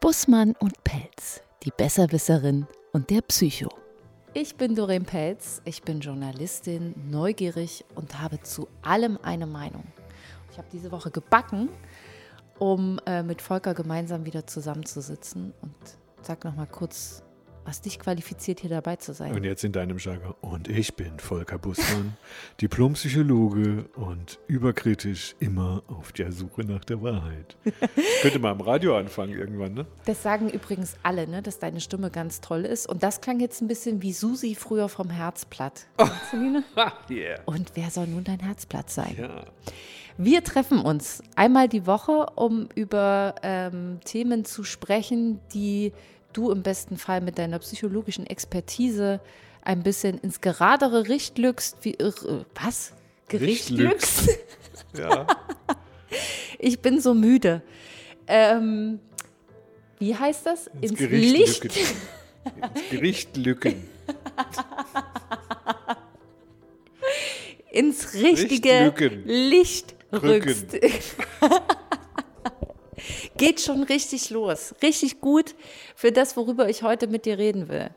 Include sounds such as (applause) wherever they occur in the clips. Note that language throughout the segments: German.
Bussmann und Pelz, die Besserwisserin und der Psycho. Ich bin Doreen Pelz, ich bin Journalistin, neugierig und habe zu allem eine Meinung. Ich habe diese Woche gebacken, um äh, mit Volker gemeinsam wieder zusammenzusitzen und sag noch mal kurz was dich qualifiziert, hier dabei zu sein. Und jetzt in deinem Jargon. Und ich bin Volker Bussmann, (laughs) Diplompsychologe und überkritisch immer auf der Suche nach der Wahrheit. (laughs) Könnte mal im Radio anfangen irgendwann, ne? Das sagen übrigens alle, ne, dass deine Stimme ganz toll ist. Und das klang jetzt ein bisschen wie Susi früher vom Herzblatt. (laughs) yeah. Und wer soll nun dein Herzblatt sein? Ja. Wir treffen uns einmal die Woche, um über ähm, Themen zu sprechen, die du im besten Fall mit deiner psychologischen Expertise ein bisschen ins geradere Richt lückst. Wie, äh, was? Gericht lückst? (laughs) Ja. (laughs) ich bin so müde. Ähm, wie heißt das? Ins, ins Gericht Licht. Lücken. ins Gericht lücken. (laughs) ins richtige Licht rückst. Geht schon richtig los. Richtig gut für das, worüber ich heute mit dir reden will.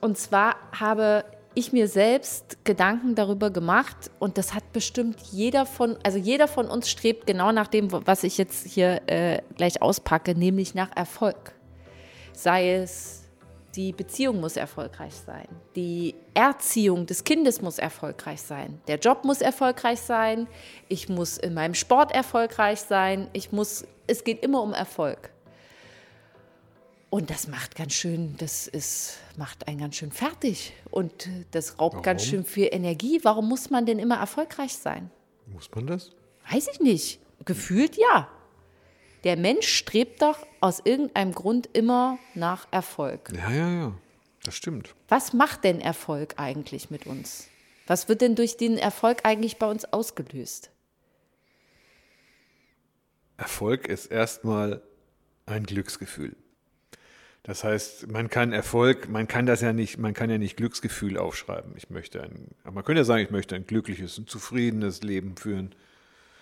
Und zwar habe ich mir selbst Gedanken darüber gemacht und das hat bestimmt jeder von, also jeder von uns strebt genau nach dem, was ich jetzt hier äh, gleich auspacke, nämlich nach Erfolg. Sei es die Beziehung muss erfolgreich sein. Die Erziehung des Kindes muss erfolgreich sein. Der Job muss erfolgreich sein. Ich muss in meinem Sport erfolgreich sein. Ich muss, es geht immer um Erfolg. Und das macht ganz schön, das ist, macht einen ganz schön fertig. Und das raubt Warum? ganz schön viel Energie. Warum muss man denn immer erfolgreich sein? Muss man das? Weiß ich nicht. Gefühlt ja. Der Mensch strebt doch aus irgendeinem Grund immer nach Erfolg. Ja, ja, ja. Das stimmt. Was macht denn Erfolg eigentlich mit uns? Was wird denn durch den Erfolg eigentlich bei uns ausgelöst? Erfolg ist erstmal ein Glücksgefühl. Das heißt, man kann Erfolg, man kann das ja nicht, man kann ja nicht Glücksgefühl aufschreiben. Ich möchte ein, man könnte ja sagen, ich möchte ein glückliches, ein zufriedenes Leben führen.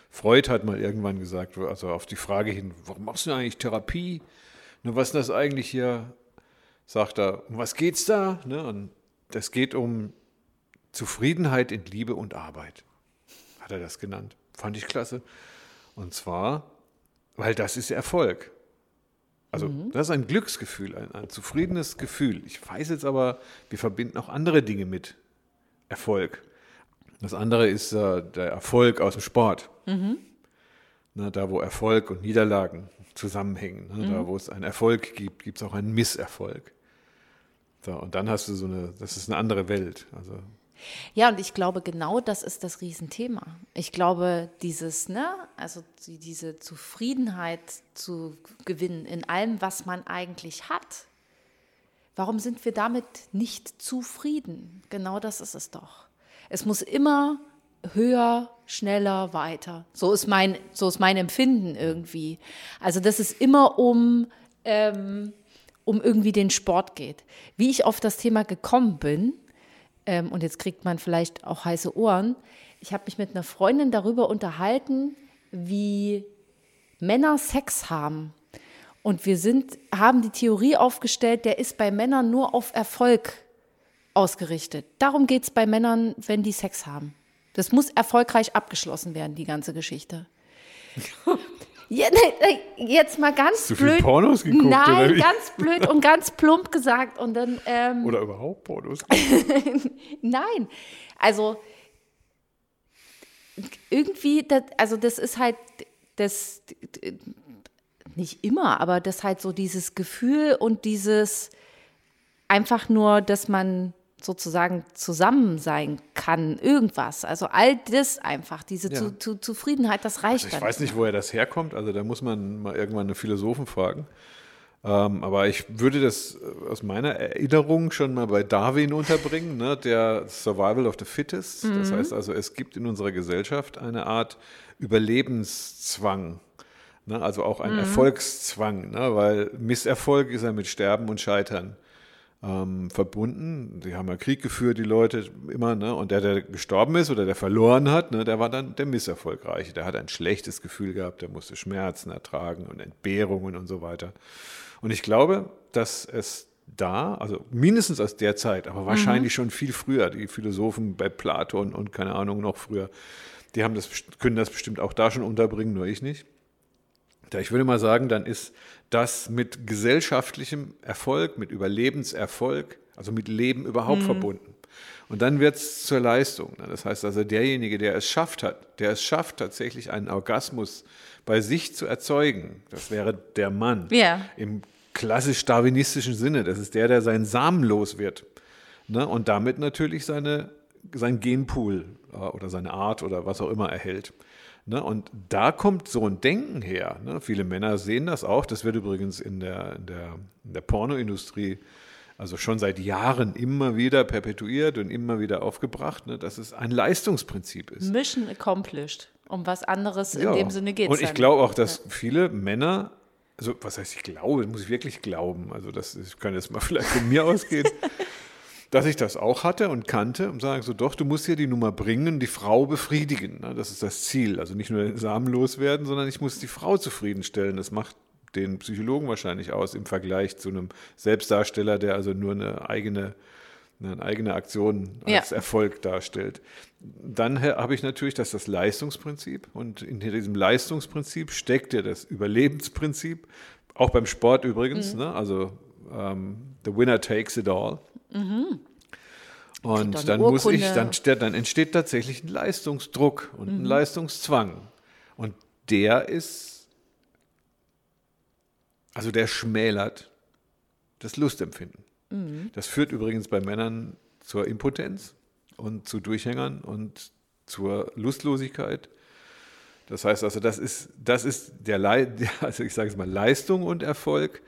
Freud hat mal irgendwann gesagt, also auf die Frage hin, warum machst du eigentlich Therapie? Ne, was ist das eigentlich hier? Sagt er, um was geht's da? Ne, und das geht um Zufriedenheit in Liebe und Arbeit. Hat er das genannt. Fand ich klasse. Und zwar, weil das ist Erfolg. Also mhm. das ist ein Glücksgefühl, ein, ein zufriedenes Gefühl. Ich weiß jetzt aber, wir verbinden auch andere Dinge mit Erfolg. Das andere ist äh, der Erfolg aus dem Sport. Mhm. Na, da, wo Erfolg und Niederlagen zusammenhängen. Ne? Mhm. Da, wo es einen Erfolg gibt, gibt es auch einen Misserfolg. So, und dann hast du so eine, das ist eine andere Welt. Also ja, und ich glaube, genau das ist das Riesenthema. Ich glaube, dieses, ne, also diese Zufriedenheit zu gewinnen in allem, was man eigentlich hat. Warum sind wir damit nicht zufrieden? Genau das ist es doch. Es muss immer höher, schneller, weiter. So ist mein, so ist mein Empfinden irgendwie. Also, dass es immer um, ähm, um irgendwie den Sport geht. Wie ich auf das Thema gekommen bin, ähm, und jetzt kriegt man vielleicht auch heiße Ohren, ich habe mich mit einer Freundin darüber unterhalten, wie Männer Sex haben. Und wir sind, haben die Theorie aufgestellt, der ist bei Männern nur auf Erfolg ausgerichtet. Darum geht es bei Männern, wenn die Sex haben. Das muss erfolgreich abgeschlossen werden, die ganze Geschichte. (laughs) Ja, ne, jetzt mal ganz Hast du blöd. Pornos geguckt, Nein, ganz blöd und ganz plump gesagt. Und dann, ähm, oder überhaupt Pornos? (laughs) Nein, also irgendwie, das, also das ist halt das nicht immer, aber das halt so dieses Gefühl und dieses einfach nur, dass man sozusagen zusammen sein kann, irgendwas. Also all das einfach, diese ja. zu, zu, Zufriedenheit, das reicht also Ich weiß nicht, woher das herkommt, also da muss man mal irgendwann einen Philosophen fragen. Ähm, aber ich würde das äh, aus meiner Erinnerung schon mal bei Darwin unterbringen, ne, der Survival of the Fittest. Mhm. Das heißt also, es gibt in unserer Gesellschaft eine Art Überlebenszwang. Ne, also auch ein mhm. Erfolgszwang, ne, weil Misserfolg ist ja mit Sterben und Scheitern ähm, verbunden. Die haben ja Krieg geführt, die Leute immer, ne? Und der, der gestorben ist oder der verloren hat, ne, der war dann der Misserfolgreiche. Der hat ein schlechtes Gefühl gehabt, der musste Schmerzen ertragen und Entbehrungen und so weiter. Und ich glaube, dass es da, also mindestens aus der Zeit, aber wahrscheinlich mhm. schon viel früher, die Philosophen bei Platon und keine Ahnung noch früher, die haben das, können das bestimmt auch da schon unterbringen, nur ich nicht. Ich würde mal sagen, dann ist das mit gesellschaftlichem Erfolg, mit Überlebenserfolg, also mit Leben überhaupt mhm. verbunden. Und dann wird es zur Leistung. Das heißt also, derjenige, der es schafft hat, der es schafft, tatsächlich einen Orgasmus bei sich zu erzeugen, das wäre der Mann ja. im klassisch darwinistischen Sinne. Das ist der, der seinen Samen los wird. Ne? Und damit natürlich seine, sein Genpool äh, oder seine Art oder was auch immer erhält. Ne? Und da kommt so ein Denken her. Ne? Viele Männer sehen das auch. Das wird übrigens in der, in der, in der Pornoindustrie also schon seit Jahren immer wieder perpetuiert und immer wieder aufgebracht, ne? dass es ein Leistungsprinzip ist. Mission accomplished. Um was anderes ja. in dem Sinne geht es. Und ich glaube auch, dass ja. viele Männer also was heißt ich glaube, muss ich wirklich glauben, also das ich kann jetzt mal (laughs) vielleicht von mir ausgehen, (laughs) dass ich das auch hatte und kannte und sage so, doch, du musst hier die Nummer bringen, die Frau befriedigen. Ne? Das ist das Ziel. Also nicht nur samenlos werden, sondern ich muss die Frau zufriedenstellen. Das macht den Psychologen wahrscheinlich aus im Vergleich zu einem Selbstdarsteller, der also nur eine eigene eine eigene Aktion als ja. Erfolg darstellt. Dann habe ich natürlich das, das Leistungsprinzip und hinter diesem Leistungsprinzip steckt ja das Überlebensprinzip, auch beim Sport übrigens, mhm. ne? also um, ähm, the winner takes it all. Mhm. Und dann muss ich, dann, dann entsteht tatsächlich ein Leistungsdruck und mhm. ein Leistungszwang. Und der ist, also der schmälert das Lustempfinden. Mhm. Das führt übrigens bei Männern zur Impotenz und zu Durchhängern und zur Lustlosigkeit. Das heißt also, das ist, das ist der, Le (laughs) also ich sage es mal, Leistung und Erfolg.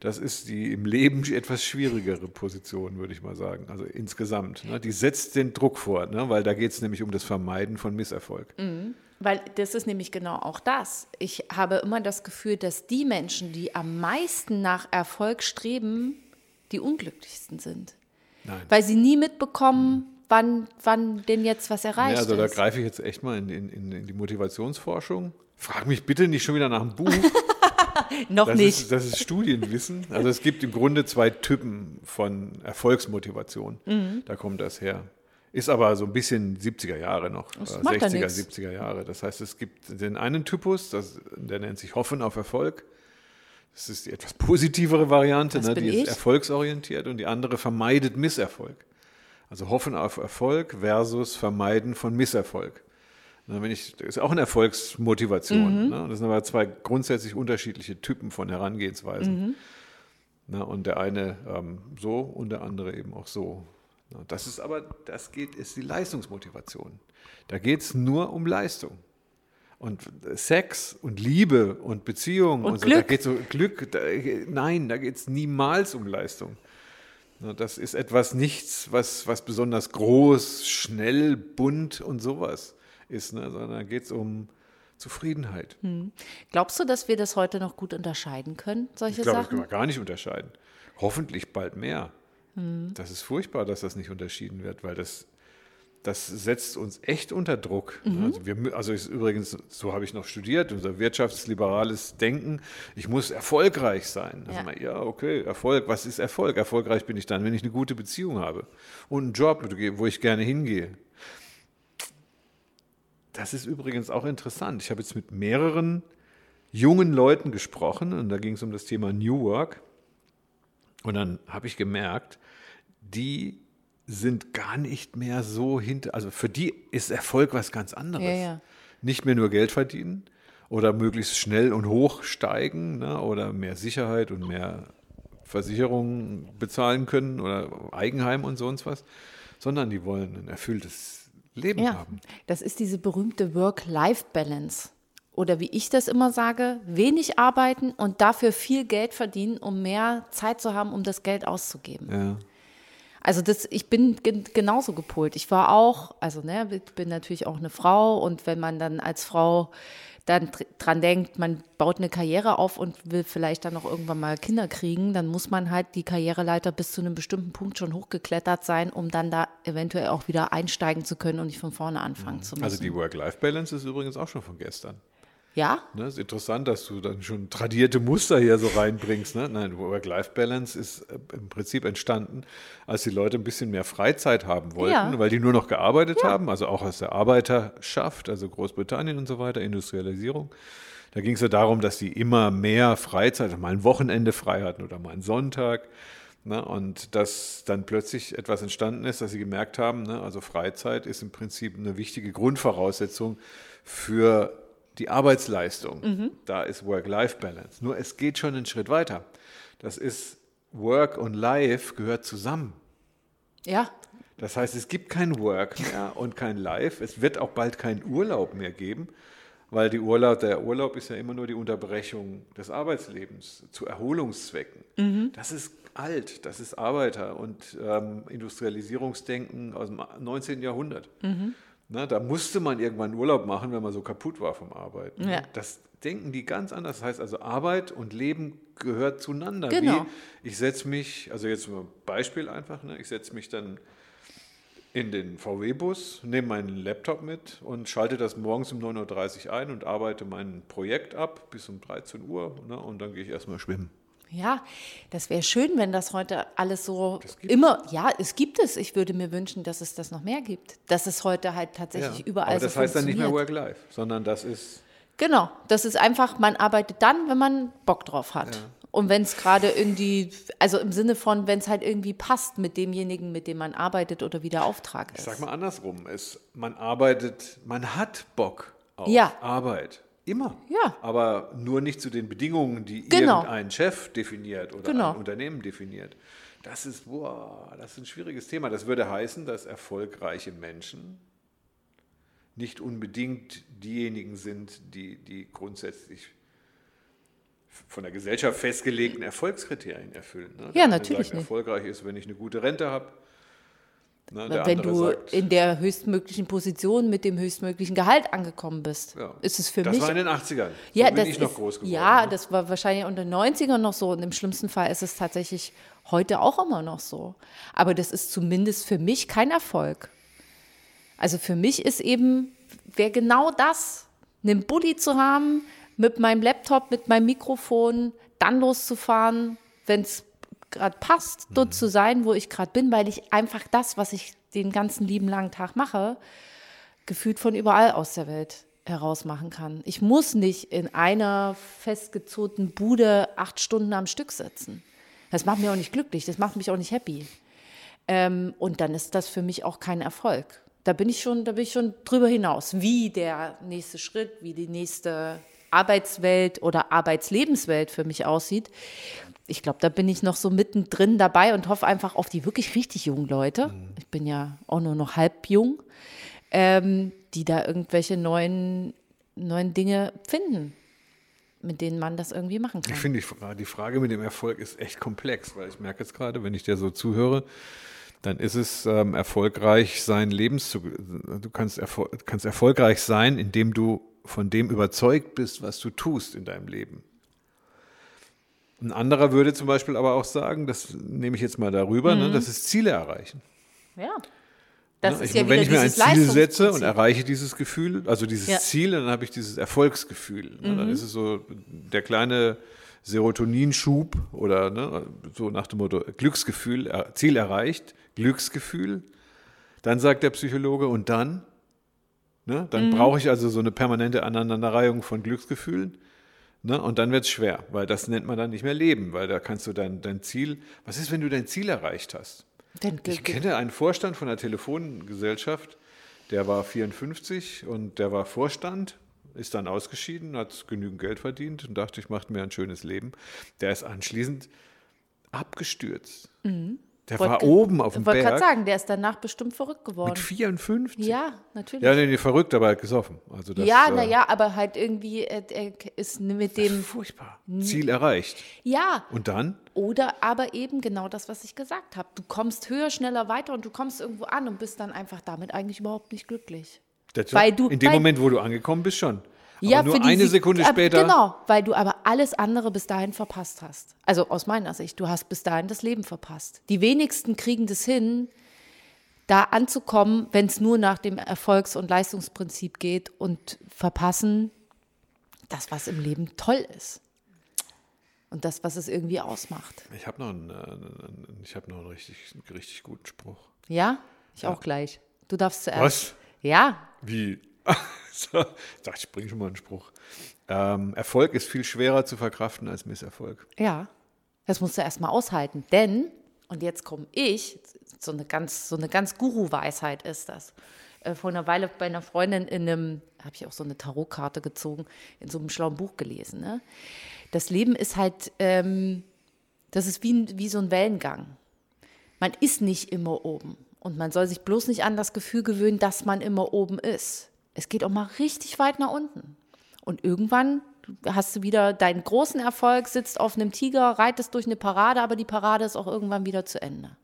Das ist die im Leben etwas schwierigere Position, würde ich mal sagen. Also insgesamt. Ne? Die setzt den Druck vor, ne? weil da geht es nämlich um das Vermeiden von Misserfolg. Mhm. Weil das ist nämlich genau auch das. Ich habe immer das Gefühl, dass die Menschen, die am meisten nach Erfolg streben, die unglücklichsten sind. Nein. Weil sie nie mitbekommen, wann, wann denn jetzt was erreicht ja, also ist. Also da greife ich jetzt echt mal in, in, in die Motivationsforschung. Frag mich bitte nicht schon wieder nach einem Buch. (laughs) (laughs) Noch das nicht. Ist, das ist Studienwissen. Also es gibt im Grunde zwei Typen von Erfolgsmotivation. Mhm. Da kommt das her. Ist aber so ein bisschen 70er Jahre noch, das 60er, 70er Jahre. Das heißt, es gibt den einen Typus, das, der nennt sich Hoffen auf Erfolg. Das ist die etwas positivere Variante, ne? die ist erfolgsorientiert und die andere vermeidet Misserfolg. Also hoffen auf Erfolg versus vermeiden von Misserfolg. Na, wenn ich, das ist auch eine Erfolgsmotivation. Mhm. Ne? Das sind aber zwei grundsätzlich unterschiedliche Typen von Herangehensweisen. Mhm. Na, und der eine ähm, so und der andere eben auch so. Na, das ist aber, das geht, ist die Leistungsmotivation. Da geht es nur um Leistung. Und Sex und Liebe und Beziehung und, und so, da geht so Glück, da, nein, da geht es niemals um Leistung. Das ist etwas nichts, was, was besonders groß, schnell, bunt und sowas ist, ne? sondern da geht es um Zufriedenheit. Hm. Glaubst du, dass wir das heute noch gut unterscheiden können, solche ich glaube, Sachen? Das können wir gar nicht unterscheiden. Hoffentlich bald mehr. Hm. Das ist furchtbar, dass das nicht unterschieden wird, weil das das setzt uns echt unter Druck. Mhm. Also, wir, also ist übrigens, so habe ich noch studiert, unser wirtschaftsliberales Denken, ich muss erfolgreich sein. Ja. Mal, ja, okay, Erfolg, was ist Erfolg? Erfolgreich bin ich dann, wenn ich eine gute Beziehung habe und einen Job, wo ich gerne hingehe. Das ist übrigens auch interessant. Ich habe jetzt mit mehreren jungen Leuten gesprochen und da ging es um das Thema New Work. Und dann habe ich gemerkt, die sind gar nicht mehr so hinter, also für die ist Erfolg was ganz anderes. Ja, ja. Nicht mehr nur Geld verdienen oder möglichst schnell und hoch steigen ne, oder mehr Sicherheit und mehr Versicherungen bezahlen können oder Eigenheim und sonst was, sondern die wollen ein erfülltes Leben ja, haben. Das ist diese berühmte Work-Life-Balance. Oder wie ich das immer sage, wenig arbeiten und dafür viel Geld verdienen, um mehr Zeit zu haben, um das Geld auszugeben. Ja. Also das, ich bin genauso gepolt. Ich war auch, also ne, ich bin natürlich auch eine Frau und wenn man dann als Frau dann dr- dran denkt, man baut eine Karriere auf und will vielleicht dann noch irgendwann mal Kinder kriegen, dann muss man halt die Karriereleiter bis zu einem bestimmten Punkt schon hochgeklettert sein, um dann da eventuell auch wieder einsteigen zu können und nicht von vorne anfangen zu müssen. Also die Work-Life-Balance ist übrigens auch schon von gestern. Ja, Ne, ist interessant, dass du dann schon tradierte Muster hier so reinbringst. Ne? Nein, Work-Life-Balance ist äh, im Prinzip entstanden, als die Leute ein bisschen mehr Freizeit haben wollten, Ja. weil die nur noch gearbeitet haben, also auch aus der Arbeiterschaft, also Großbritannien und so weiter, Industrialisierung. Da ging es ja darum, dass die immer mehr Freizeit, mal ein Wochenende frei hatten oder mal einen Sonntag. Ne? Und dass dann plötzlich etwas entstanden ist, dass sie gemerkt haben, ne? also Freizeit ist im Prinzip eine wichtige Grundvoraussetzung für die Arbeitsleistung. Da ist Work-Life-Balance. Nur es geht schon einen Schritt weiter. Das ist Work und Life gehört zusammen. ja, Das heißt, es gibt kein Work mehr und kein Life. Es wird auch bald keinen Urlaub mehr geben, weil die Urlaub, der Urlaub ist ja immer nur die Unterbrechung des Arbeitslebens zu Erholungszwecken. Das ist alt, das ist Arbeiter- und ähm, Industrialisierungsdenken aus dem 19. Jahrhundert. Na, da musste man irgendwann Urlaub machen, wenn man so kaputt war vom Arbeiten. Ja. Das denken die ganz anders. Das heißt also, Arbeit und Leben gehört zueinander. Genau. Wie ich setze mich, also jetzt mal ein Beispiel einfach, ne? ich setze mich dann in den VW-Bus, nehme meinen Laptop mit und schalte das morgens um 9.30 Uhr ein und arbeite mein Projekt ab bis um 13 Uhr ne? und dann gehe ich erstmal schwimmen. Ja, das wäre schön, wenn das heute alles so immer, ja, es gibt es. Ich würde mir wünschen, dass es das noch mehr gibt. Dass es heute halt tatsächlich überall Aber das so heißt dann nicht mehr. Work-Life, sondern das ist Genau, das ist einfach, man arbeitet dann, wenn man Bock drauf hat. Und wenn es gerade irgendwie, also im Sinne von, wenn es halt irgendwie passt mit demjenigen, mit dem man arbeitet oder wie der Auftrag Ich ist. sag mal andersrum, es, man arbeitet, man hat Bock auf Ja. Arbeit. Immer. Ja. Aber nur nicht zu den Bedingungen, die Genau. irgendein Chef definiert oder Genau. ein Unternehmen definiert. Das ist, boah, das ist ein schwieriges Thema. Das würde heißen, dass erfolgreiche Menschen nicht unbedingt diejenigen sind, die, die grundsätzlich von der Gesellschaft festgelegten Erfolgskriterien erfüllen. Ne? Ja, natürlich nicht. erfolgreich ist, wenn ich eine gute Rente habe. Ne, wenn du sagt, in der höchstmöglichen Position mit dem höchstmöglichen Gehalt angekommen bist, Ja. ist es für das mich war in den 80ern. Ja, so bin das ich noch ist, groß geworden. Ja, ne? das war wahrscheinlich unter den 90ern noch so und im schlimmsten Fall ist es tatsächlich heute auch immer noch so. Aber das ist zumindest für mich kein Erfolg. Also für mich ist eben, wäre genau das, einen Bulli zu haben, mit meinem Laptop, mit meinem Mikrofon, dann loszufahren, wenn es gerade passt, dort zu sein, wo ich gerade bin, weil ich einfach das, was ich den ganzen lieben langen Tag mache, gefühlt von überall aus der Welt heraus machen kann. Ich muss nicht in einer festgezogenen Bude acht Stunden am Stück sitzen. Das macht mich auch nicht glücklich, das macht mich auch nicht happy. Ähm, und dann ist das für mich auch kein Erfolg. Da bin ich schon, da bin ich schon drüber hinaus, wie der nächste Schritt, wie die nächste Arbeitswelt oder Arbeitslebenswelt für mich aussieht. Ich glaube, da bin ich noch so mittendrin dabei und hoffe einfach auf die wirklich richtig jungen Leute. Ich bin ja auch nur noch halb jung, ähm, die da irgendwelche neuen, neuen Dinge finden, mit denen man das irgendwie machen kann. Ich finde, die Frage mit dem Erfolg ist echt komplex, weil ich merke jetzt gerade, wenn ich dir so zuhöre, dann ist es ähm, erfolgreich sein Lebens zu, du kannst, erfol kannst erfolgreich sein, indem du von dem überzeugt bist, was du tust in deinem Leben. Ein anderer würde zum Beispiel aber auch sagen, das nehme ich jetzt mal darüber, Mhm. ne, das ist Ziele erreichen. Ja. Das Ne? ist ich, ja wenn ich mir ein Ziel setze und erreiche dieses Gefühl, also dieses Ja. Mhm. Ziel, dann habe ich dieses Erfolgsgefühl. Ne? Dann ist es so der kleine Serotoninschub oder ne, so nach dem Motto Glücksgefühl, Ziel erreicht, Glücksgefühl. Dann sagt der Psychologe und dann, ne, Mhm. dann brauche ich also so eine permanente Aneinanderreihung von Glücksgefühlen. Ne, und dann wird es schwer, weil das nennt man dann nicht mehr Leben, weil da kannst du dein, dein Ziel, was ist, wenn du dein Ziel erreicht hast? Denn Ich kenne einen Vorstand von einer Telefongesellschaft, der war 54 und der war Vorstand, ist dann ausgeschieden, hat genügend Geld verdient und dachte, ich mache mir ein schönes Leben. Der ist anschließend abgestürzt. Der war Wollte- oben auf dem Ich wollte gerade Berg sagen, der ist danach bestimmt verrückt geworden. mit 54. Ja, natürlich. Ja, nee, nee, verrückt, aber halt gesoffen. Also das, ja, äh, naja, aber halt irgendwie äh, ist mit dem. Furchtbar. Ziel erreicht. Ja, Und dann? oder aber eben genau das, was ich gesagt habe. Du kommst höher, schneller weiter und du kommst irgendwo an und bist dann einfach damit eigentlich überhaupt nicht glücklich. Das Weil du- in dem Moment, wo du angekommen bist, schon. Ja, nur eine Sekunde später. Genau, weil du aber alles andere bis dahin verpasst hast. Also aus meiner Sicht, du hast bis dahin das Leben verpasst. Die wenigsten kriegen das hin, da anzukommen, wenn es nur nach dem Erfolgs- und Leistungsprinzip geht und verpassen das, was im Leben toll ist. Und das, was es irgendwie ausmacht. Ich habe noch, einen, äh, ich hab noch einen richtig, richtig guten Spruch. Ja? Ich auch gleich. Du darfst zuerst. Was? Ja, Wie? (laughs) so, sag, ich bringe schon mal einen Spruch. Ähm, Erfolg ist viel schwerer zu verkraften als Misserfolg. Ja, das musst du erstmal aushalten. Denn, und jetzt komme ich, so eine ganz, so ganz Guru-Weisheit ist das. Äh, Vor einer Weile bei einer Freundin in einem, habe ich auch so eine Tarotkarte gezogen, in so einem schlauen Buch gelesen. Ne? Das Leben ist halt, ähm, das ist wie, wie so ein Wellengang. Man ist nicht immer oben. Und man soll sich bloß nicht an das Gefühl gewöhnen, dass man immer oben ist. Es geht auch mal richtig weit nach unten. Und irgendwann hast du wieder deinen großen Erfolg, sitzt auf einem Tiger, reitest durch eine Parade, aber die Parade ist auch irgendwann wieder zu Ende.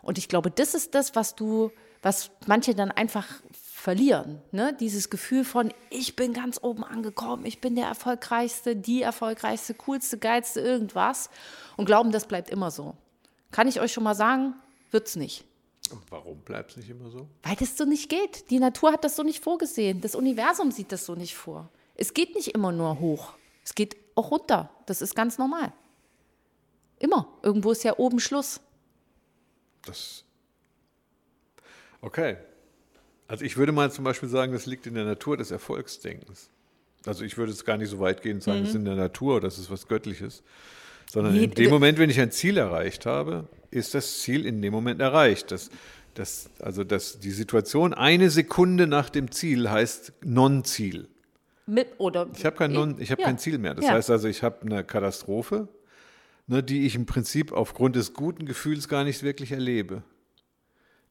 Und ich glaube, das ist das, was du, was manche dann einfach verlieren. Ne? Dieses Gefühl von, ich bin ganz oben angekommen, ich bin der Erfolgreichste, die Erfolgreichste, coolste, geilste, irgendwas. Und glauben, das bleibt immer so. Kann ich euch schon mal sagen, wird's nicht. Warum bleibt es nicht immer so? Weil das so nicht geht. Die Natur hat das so nicht vorgesehen. Das Universum sieht das so nicht vor. Es geht nicht immer nur hoch. Es geht auch runter. Das ist ganz normal. Immer. Irgendwo ist ja oben Schluss. Das. Okay. Also ich würde mal zum Beispiel sagen, das liegt in der Natur des Erfolgsdenkens. Also ich würde es gar nicht so weit gehen und sagen, es ist in der Natur, das ist was Göttliches. Sondern in dem Moment, wenn ich ein Ziel erreicht habe, ist das Ziel in dem Moment erreicht. Das, das, also das, die Situation eine Sekunde nach dem Ziel heißt Non-Ziel. Mit, oder Ich habe kein, Non, ich hab Ja. kein Ziel mehr. Das Ja. heißt also, ich habe eine Katastrophe, ne, die ich im Prinzip aufgrund des guten Gefühls gar nicht wirklich erlebe.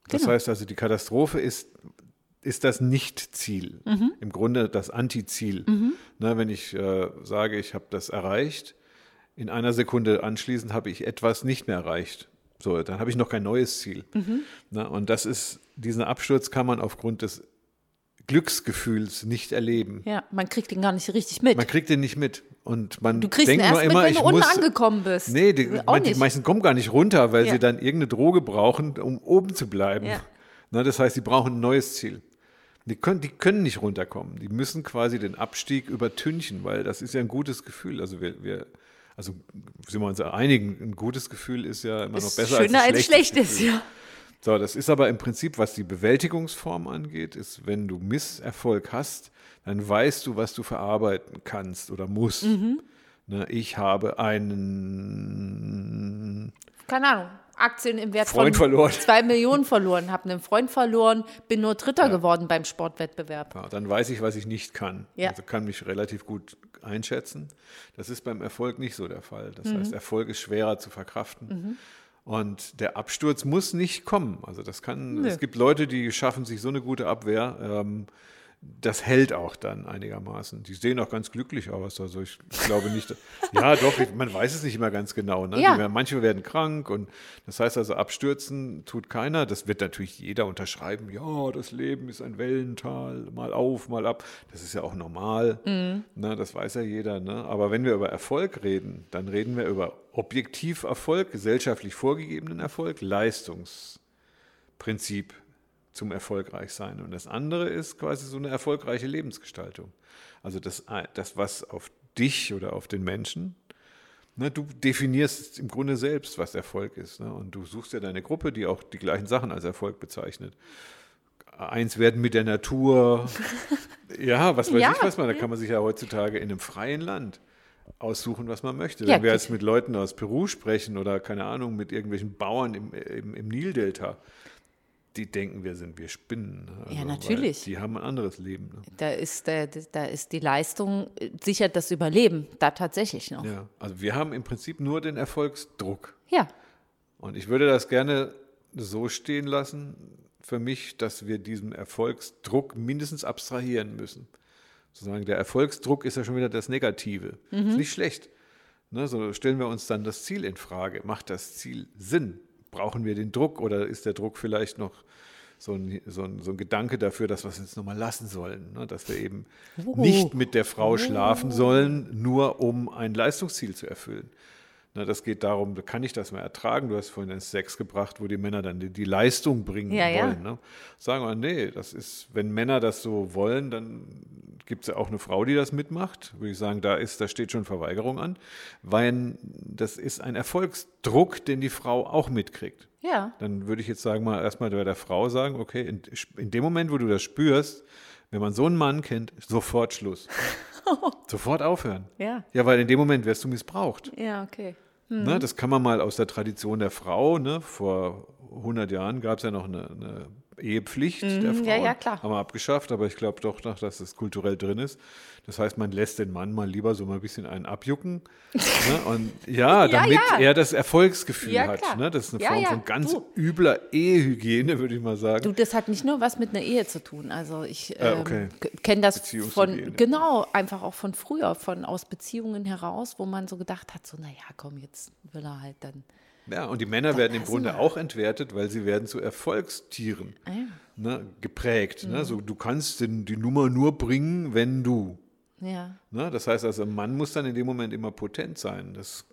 Das Genau. heißt also, die Katastrophe ist, ist das Nicht-Ziel. Mhm. Im Grunde das Anti-Ziel. Ne, wenn ich äh, sage, ich habe das erreicht, in einer Sekunde anschließend habe ich etwas nicht mehr erreicht. So, dann habe ich noch kein neues Ziel. Mhm. Ne, und das ist, diesen Absturz kann man aufgrund des Glücksgefühls nicht erleben. Ja, man kriegt den gar nicht richtig mit. Man kriegt den nicht mit. Und man du kriegst ihn denkt erst nur mit, immer, wenn ich du unten muss. angekommen bist. Nee, die, man, die meisten kommen gar nicht runter, weil Ja. sie dann irgendeine Droge brauchen, um oben zu bleiben. Ja. Na, das heißt, sie brauchen ein neues Ziel. Die können, die können nicht runterkommen. Die müssen quasi den Abstieg übertünchen, weil das ist ja ein gutes Gefühl. Also wir, wir also sind wir uns einigen, ein gutes Gefühl ist ja immer noch besser schöner als ein als schlechtes schlechtes, ja. So, das ist aber im Prinzip, was die Bewältigungsform angeht, ist, wenn du Misserfolg hast, dann weißt du, was du verarbeiten kannst oder musst. Mhm. Ne, ich habe einen Keine Ahnung. Aktien im Wert Freund von verloren. (laughs) zwei Millionen verloren, habe einen Freund verloren, bin nur Dritter geworden beim Sportwettbewerb. Ja, dann weiß ich, was ich nicht kann. Ja. Also kann mich relativ gut einschätzen. Das ist beim Erfolg nicht so der Fall. Das Mhm. heißt, Erfolg ist schwerer zu verkraften. Und der Absturz muss nicht kommen. Also das kann, es gibt Leute, die schaffen sich so eine gute Abwehr. Ähm, das hält auch dann einigermaßen. Die sehen auch ganz glücklich aus. Also ich glaube nicht. (laughs) ja, doch, ich, man weiß es nicht immer ganz genau. Ne? Ja. Die manche werden krank und das heißt also, abstürzen tut keiner. Das wird natürlich jeder unterschreiben. Ja, das Leben ist ein Wellental, mal auf, mal ab. Das ist ja auch normal. Ne? Das weiß ja jeder. Ne? Aber wenn wir über Erfolg reden, dann reden wir über objektiv Erfolg, gesellschaftlich vorgegebenen Erfolg, Leistungsprinzip zum Erfolgreichsein. Und das andere ist quasi so eine erfolgreiche Lebensgestaltung. Also das, das was auf dich oder auf den Menschen, ne, du definierst im Grunde selbst, was Erfolg ist. Ne? Und du suchst ja deine Gruppe, die auch die gleichen Sachen als Erfolg bezeichnet. Eins werden mit der Natur. (laughs) ja, was weiß Ja. ich, was man, da kann man sich ja heutzutage in einem freien Land aussuchen, was man möchte. Ja, Wenn wir jetzt mit Leuten aus Peru sprechen oder keine Ahnung, mit irgendwelchen Bauern im, im, im Nildelta, die denken, wir sind, wir spinnen. ne? Ja, weil natürlich. Die haben ein anderes Leben. Ne? Da ist, der, da ist die Leistung, äh, sichert das Überleben, da tatsächlich noch. Ja, also wir haben im Prinzip nur den Erfolgsdruck. Ja, Und ich würde das gerne so stehen lassen für mich, dass wir diesen Erfolgsdruck mindestens abstrahieren müssen. Sozusagen der Erfolgsdruck ist ja schon wieder das Negative. Ist nicht schlecht. Ne, so stellen wir uns dann das Ziel in Frage. Macht das Ziel Sinn? Brauchen wir den Druck oder ist der Druck vielleicht noch so ein, so ein, so ein Gedanke dafür, dass wir es jetzt nochmal lassen sollen. Ne? Dass wir eben Oh. nicht mit der Frau schlafen sollen, nur um ein Leistungsziel zu erfüllen. Ne, das geht darum, kann ich das mal ertragen? Du hast vorhin den Sex gebracht, wo die Männer dann die, die Leistung bringen Ja, ja. wollen. Ne? Sagen wir, nee, das ist, wenn Männer das so wollen, dann gibt es ja auch eine Frau, die das mitmacht. Würde ich sagen, da, ist, da steht schon Verweigerung an, weil das ist ein Erfolgsdruck, den die Frau auch mitkriegt. Ja. Dann würde ich jetzt sagen, mal erstmal bei der Frau sagen, okay, in, in dem Moment, wo du das spürst, wenn man so einen Mann kennt, sofort Schluss. (laughs) sofort aufhören. Ja. Ja, weil in dem Moment wirst du missbraucht. Ja, okay. Ne, das kann man mal aus der Tradition der Frau. Ne? Vor 100 Jahren gab es ja noch eine, eine Ehepflicht der Frau. Mhm, ja, ja, klar. Haben wir abgeschafft, aber ich glaube doch noch, dass es kulturell drin ist. Das heißt, man lässt den Mann mal lieber so mal ein bisschen einen abjucken. ne? Und (laughs) ja, Ja, damit ja. er das Erfolgsgefühl Ja, hat. Ne? Das ist eine Ja, Form ja, von ganz du. übler Ehehygiene, würde ich mal sagen. Du, das hat nicht nur was mit einer Ehe zu tun. Also ich Äh, ähm, okay. kenne das von, genau, einfach auch von früher, von aus Beziehungen heraus, wo man so gedacht hat, so, naja, komm, jetzt will er halt dann. Ja, und die Männer werden im Grunde wir. auch entwertet, weil sie werden zu Erfolgstieren Ah, ja. ne, geprägt. Mhm. Ne? So, du kannst den, die Nummer nur bringen, wenn du. Ja. Ne? Das heißt also, ein Mann muss dann in dem Moment immer potent sein. Das,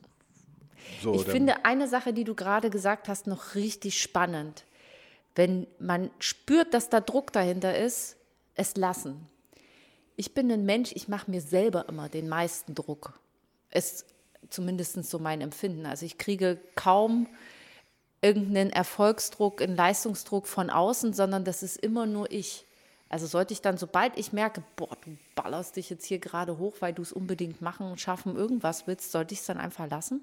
so, Ich dann- finde eine Sache, die du gerade gesagt hast, noch richtig spannend. Wenn man spürt, dass da Druck dahinter ist, es lassen. Ich bin ein Mensch, ich mache mir selber immer den meisten Druck. Ist zumindest so mein Empfinden. Also ich kriege kaum irgendeinen Erfolgsdruck, einen Leistungsdruck von außen, sondern das ist immer nur ich. Also sollte ich dann, sobald ich merke, boah, du ballerst dich jetzt hier gerade hoch, weil du es unbedingt machen, schaffen, irgendwas willst, sollte ich es dann einfach lassen?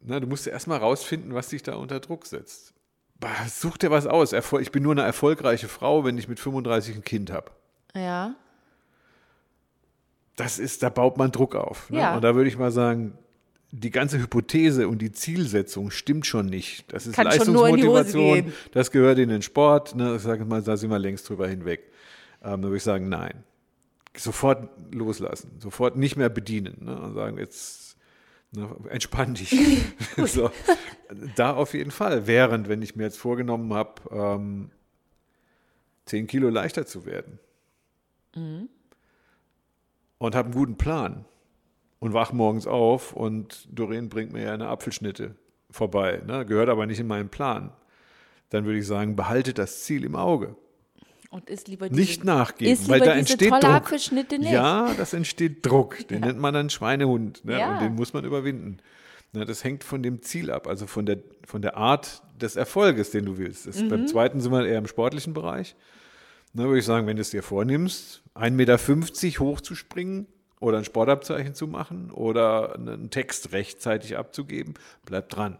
Na, du musst ja erstmal rausfinden, was dich da unter Druck setzt. Such dir was aus. Erfol- Ich bin nur eine erfolgreiche Frau, wenn ich mit 35 ein Kind habe. Ja. Das ist, da baut man Druck auf. Ne? Ja. Und da würde ich mal sagen, die ganze Hypothese und die Zielsetzung stimmt schon nicht. Das ist Kann Leistungsmotivation, das gehört in den Sport. Ne? Ich sage mal, da sind wir längst drüber hinweg. Ähm, da würde ich sagen, nein. Sofort loslassen, sofort nicht mehr bedienen ne? und sagen, jetzt ne, entspann dich. (laughs) (laughs) so. Da auf jeden Fall. Während, wenn ich mir jetzt vorgenommen habe, ähm, 10 Kilo leichter zu werden und habe einen guten Plan und wach morgens auf und Doreen bringt mir ja eine Apfelschnitte vorbei, ne? gehört aber nicht in meinen Plan, dann würde ich sagen, behalte das Ziel im Auge. Und ist lieber diese, Nicht nachgeben, ist weil da entsteht tolle Druck. Apfelschnitte nicht. Ja, das entsteht Druck. Den nennt man dann Schweinehund ne? Ja. und den muss man überwinden. Ne, das hängt von dem Ziel ab, also von der, von der Art des Erfolges, den du willst. Das, Mhm. Beim zweiten sind wir eher im sportlichen Bereich. Da würde ich sagen, wenn du es dir vornimmst, 1,50 Meter hochzuspringen oder ein Sportabzeichen zu machen oder einen Text rechtzeitig abzugeben, bleib dran.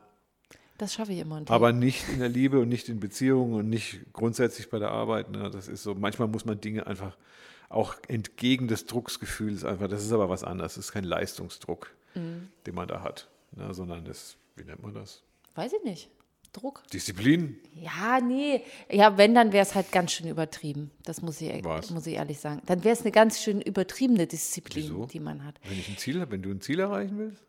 Das schaffe ich immer. Aber nicht in der Liebe und nicht in Beziehungen und nicht grundsätzlich bei der Arbeit. Ne? Das ist so, manchmal muss man Dinge einfach auch entgegen des Drucksgefühls einfach, das ist aber was anderes. Das ist kein Leistungsdruck, Mhm. den man da hat, ne? sondern das, wie nennt man das? weiß ich nicht. Druck. Disziplin. Ja, nee. Ja, wenn, dann wäre es halt ganz schön übertrieben. Das muss ich, Was? muss ich ehrlich sagen. Dann wäre es eine ganz schön übertriebene Disziplin, Wieso? die man hat. Wenn ich ein Ziel habe, wenn du ein Ziel erreichen willst?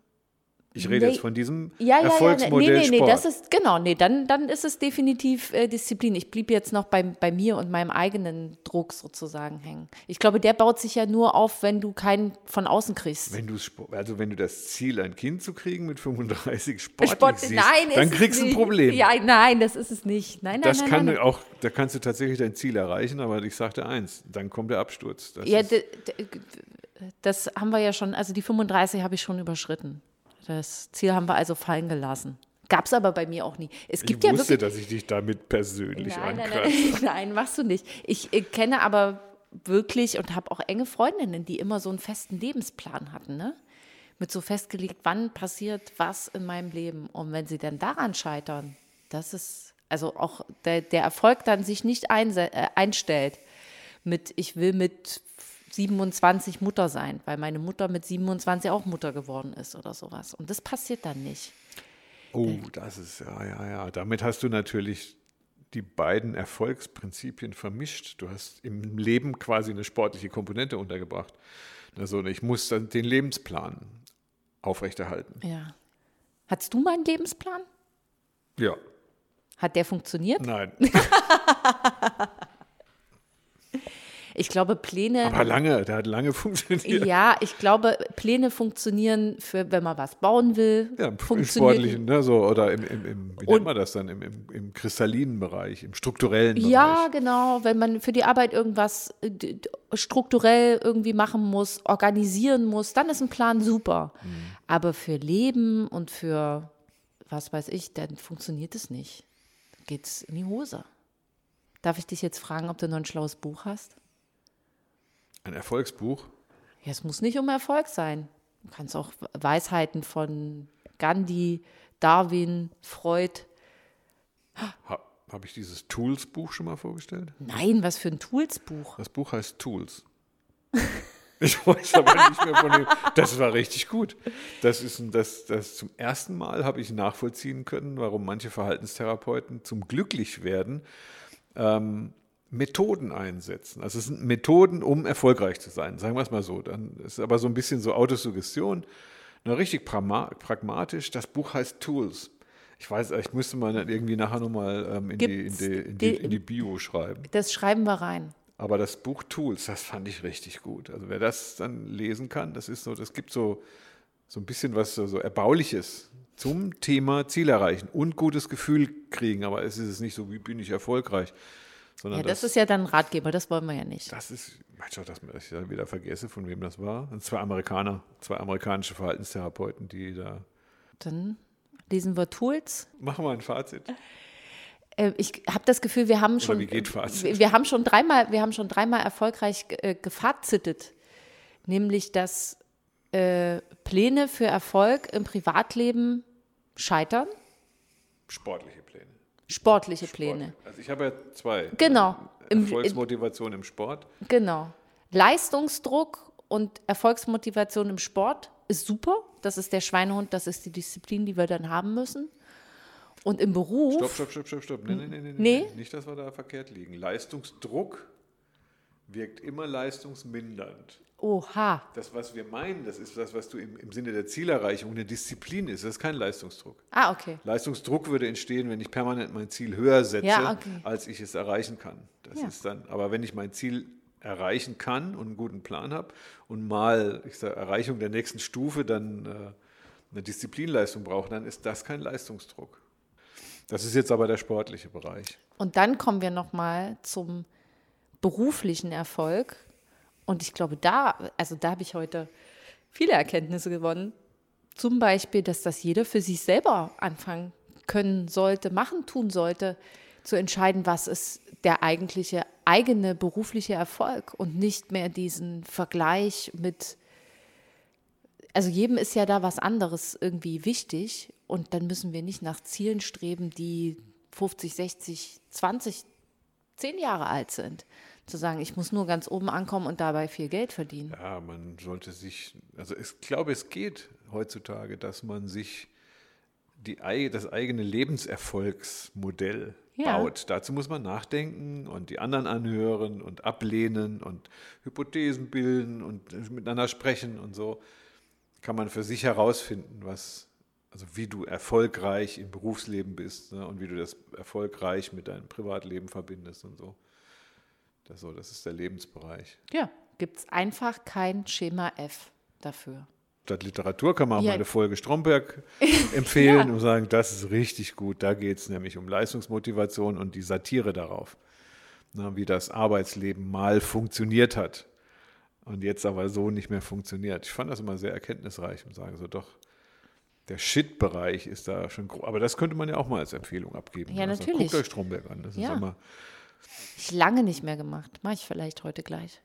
Ich rede Nee. jetzt von diesem Ja, ja, ja. Nee, Erfolgsmodell nee, nee, Sport. das ist, genau, nee, dann, dann ist es definitiv äh, Disziplin. Ich blieb jetzt noch bei, bei mir und meinem eigenen Druck sozusagen hängen. Ich glaube, der baut sich ja nur auf, wenn du keinen von außen kriegst. wenn du, also wenn du das Ziel, ein Kind zu kriegen mit 35 sportlich Sport, siehst, nein, dann kriegst du ein. Problem. Ja, nein, das ist es nicht. Nein, nein, Das nein, kann nein, auch, da kannst du tatsächlich dein Ziel erreichen, aber ich sagte eins, dann kommt der Absturz. Das Ja, ist, das haben wir ja schon, also die 35 habe ich schon überschritten. Das Ziel haben wir also fallen gelassen. Gab es aber bei mir auch nie. Es ich gibt ja wusste, wirklich. dass ich dich damit persönlich Nein, nein, nein, (laughs) nein, machst du nicht. Ich äh, kenne aber wirklich und habe auch enge Freundinnen, die immer so einen festen Lebensplan hatten, ne? Mit so festgelegt, wann passiert was in meinem Leben. Und wenn sie dann daran scheitern, das ist, also auch der, der Erfolg dann sich nicht einse äh, einstellt mit, ich will mit 27 Mutter sein, weil meine Mutter mit 27 auch Mutter geworden ist oder sowas. Und das passiert dann nicht. Oh, das ist, ja, ja, ja. Damit hast du natürlich die beiden Erfolgsprinzipien vermischt. Du hast im Leben quasi eine sportliche Komponente untergebracht. Also ich muss dann den Lebensplan aufrechterhalten. Ja. Hattest du mal einen Lebensplan? Ja. Hat der funktioniert? Nein. (laughs) Ich glaube, Pläne. Aber lange, der hat lange (laughs) funktioniert. Ja, ich glaube, Pläne funktionieren für, wenn man was bauen will. Ja, im sportlichen, ne, so, oder im, im, im wie Und- nennt man das dann, im, im, im kristallinen Bereich, im strukturellen Bereich. Ja, genau. Wenn man für die Arbeit irgendwas äh, strukturell irgendwie machen muss, organisieren muss, dann ist ein Plan super. Mhm. Aber für Leben und für was weiß ich, dann funktioniert es nicht. Dann geht's in die Hose. Darf ich dich jetzt fragen, ob du noch ein schlaues Buch hast? Ein Erfolgsbuch. Ja, es muss nicht um Erfolg sein. Du kannst auch Weisheiten von Gandhi, Darwin, Freud. Ha, Habe ich dieses Tools-Buch schon mal vorgestellt? Nein, was für ein Toolsbuch. Das Buch heißt Tools. (laughs) Ich weiß aber nicht mehr von dem. Das war richtig gut. Das ist ein, das, das zum ersten Mal habe ich nachvollziehen können, warum manche Verhaltenstherapeuten zum Glücklichwerden ähm, Methoden einsetzen. Also es sind Methoden, um erfolgreich zu sein. Sagen wir es mal so. Dann ist aber so ein bisschen so Autosuggestion. Na, richtig pragma pragmatisch. Das Buch heißt Tools. Ich weiß, ich müsste mal dann irgendwie nachher nochmal ähm, in, die, in, die, in, die, die- in die Bio schreiben. Das schreiben wir rein. Aber das Buch Tools, das fand ich richtig gut. Also wer das dann lesen kann, das ist so, das gibt so, so ein bisschen was so, so Erbauliches zum Thema Ziel erreichen und gutes Gefühl kriegen. Aber es ist es nicht so, wie bin ich erfolgreich, sondern Ja, das ist ja dann ein Ratgeber, das wollen wir ja nicht. das ist, ich schon, dass ich dann wieder vergesse, von wem das war. Das sind zwei Amerikaner, zwei amerikanische Verhaltenstherapeuten, die da. Dann lesen wir Tools. Machen wir ein Fazit. Äh, Ich habe das Gefühl, wir haben schon, wie geht Fazit? wir, wir haben schon dreimal, wir haben schon dreimal erfolgreich äh, gefazitet, nämlich dass äh, Pläne für Erfolg im Privatleben scheitern, Sportliche Pläne. Sportliche Pläne. Also ich habe ja zwei. Genau. Im- Erfolgsmotivation im Sport. Genau. Leistungsdruck und Erfolgsmotivation im Sport ist super. Das ist der Schweinehund, das ist die Disziplin, die wir dann haben müssen. Und im Beruf, Stopp, stopp, stopp, stopp, stopp. Nee, nee, nee, Nee? nee. Nicht, dass wir da verkehrt liegen. Leistungsdruck wirkt immer leistungsmindernd. Oha, Das, was wir meinen, das ist das, was du im, im Sinne der Zielerreichung eine Disziplin ist. Das ist kein Leistungsdruck. ah, okay. Leistungsdruck würde entstehen, wenn ich permanent mein Ziel höher setze, Ja, okay. als ich es erreichen kann. Das Ja. ist dann, aber wenn ich mein Ziel erreichen kann und einen guten Plan habe und mal, ich sage, Erreichung der nächsten Stufe dann äh, eine Disziplinleistung brauche, dann ist das kein Leistungsdruck. Das ist jetzt aber der sportliche Bereich. Und dann kommen wir noch mal zum beruflichen Erfolg. Und ich glaube, da, also da habe ich heute viele Erkenntnisse gewonnen. Zum Beispiel, dass das jeder für sich selber anfangen können sollte, machen tun sollte, zu entscheiden, was ist der eigentliche eigene berufliche Erfolg und nicht mehr diesen Vergleich mit, also jedem ist ja da was anderes irgendwie wichtig und dann müssen wir nicht nach Zielen streben, die 50, 60, 20, 10 Jahre alt sind. Zu sagen, ich muss nur ganz oben ankommen und dabei viel Geld verdienen. Ja, man sollte sich, also ich glaube, es geht heutzutage, dass man sich die, das eigene Lebenserfolgsmodell Ja. baut. Dazu muss man nachdenken und die anderen anhören und ablehnen und Hypothesen bilden und miteinander sprechen und so kann man für sich herausfinden, was, also wie du erfolgreich im Berufsleben bist ne, und wie du das erfolgreich mit deinem Privatleben verbindest und so. Das, so, das ist der Lebensbereich. Ja, gibt es einfach kein Schema F dafür. Statt Literatur kann man auch Ja. mal eine Folge Stromberg (laughs) empfehlen und sagen, das ist richtig gut. Da geht es nämlich um Leistungsmotivation und die Satire darauf. Na, wie das Arbeitsleben mal funktioniert hat und jetzt aber so nicht mehr funktioniert. Ich fand das immer sehr erkenntnisreich und sage so, doch, der Shit-Bereich ist da schon groß. Aber das könnte man ja auch mal als Empfehlung abgeben. Ja, Also, natürlich. Guckt euch Stromberg an. Das Ja. ist immer, Ich lange nicht mehr gemacht. Mache ich vielleicht heute gleich.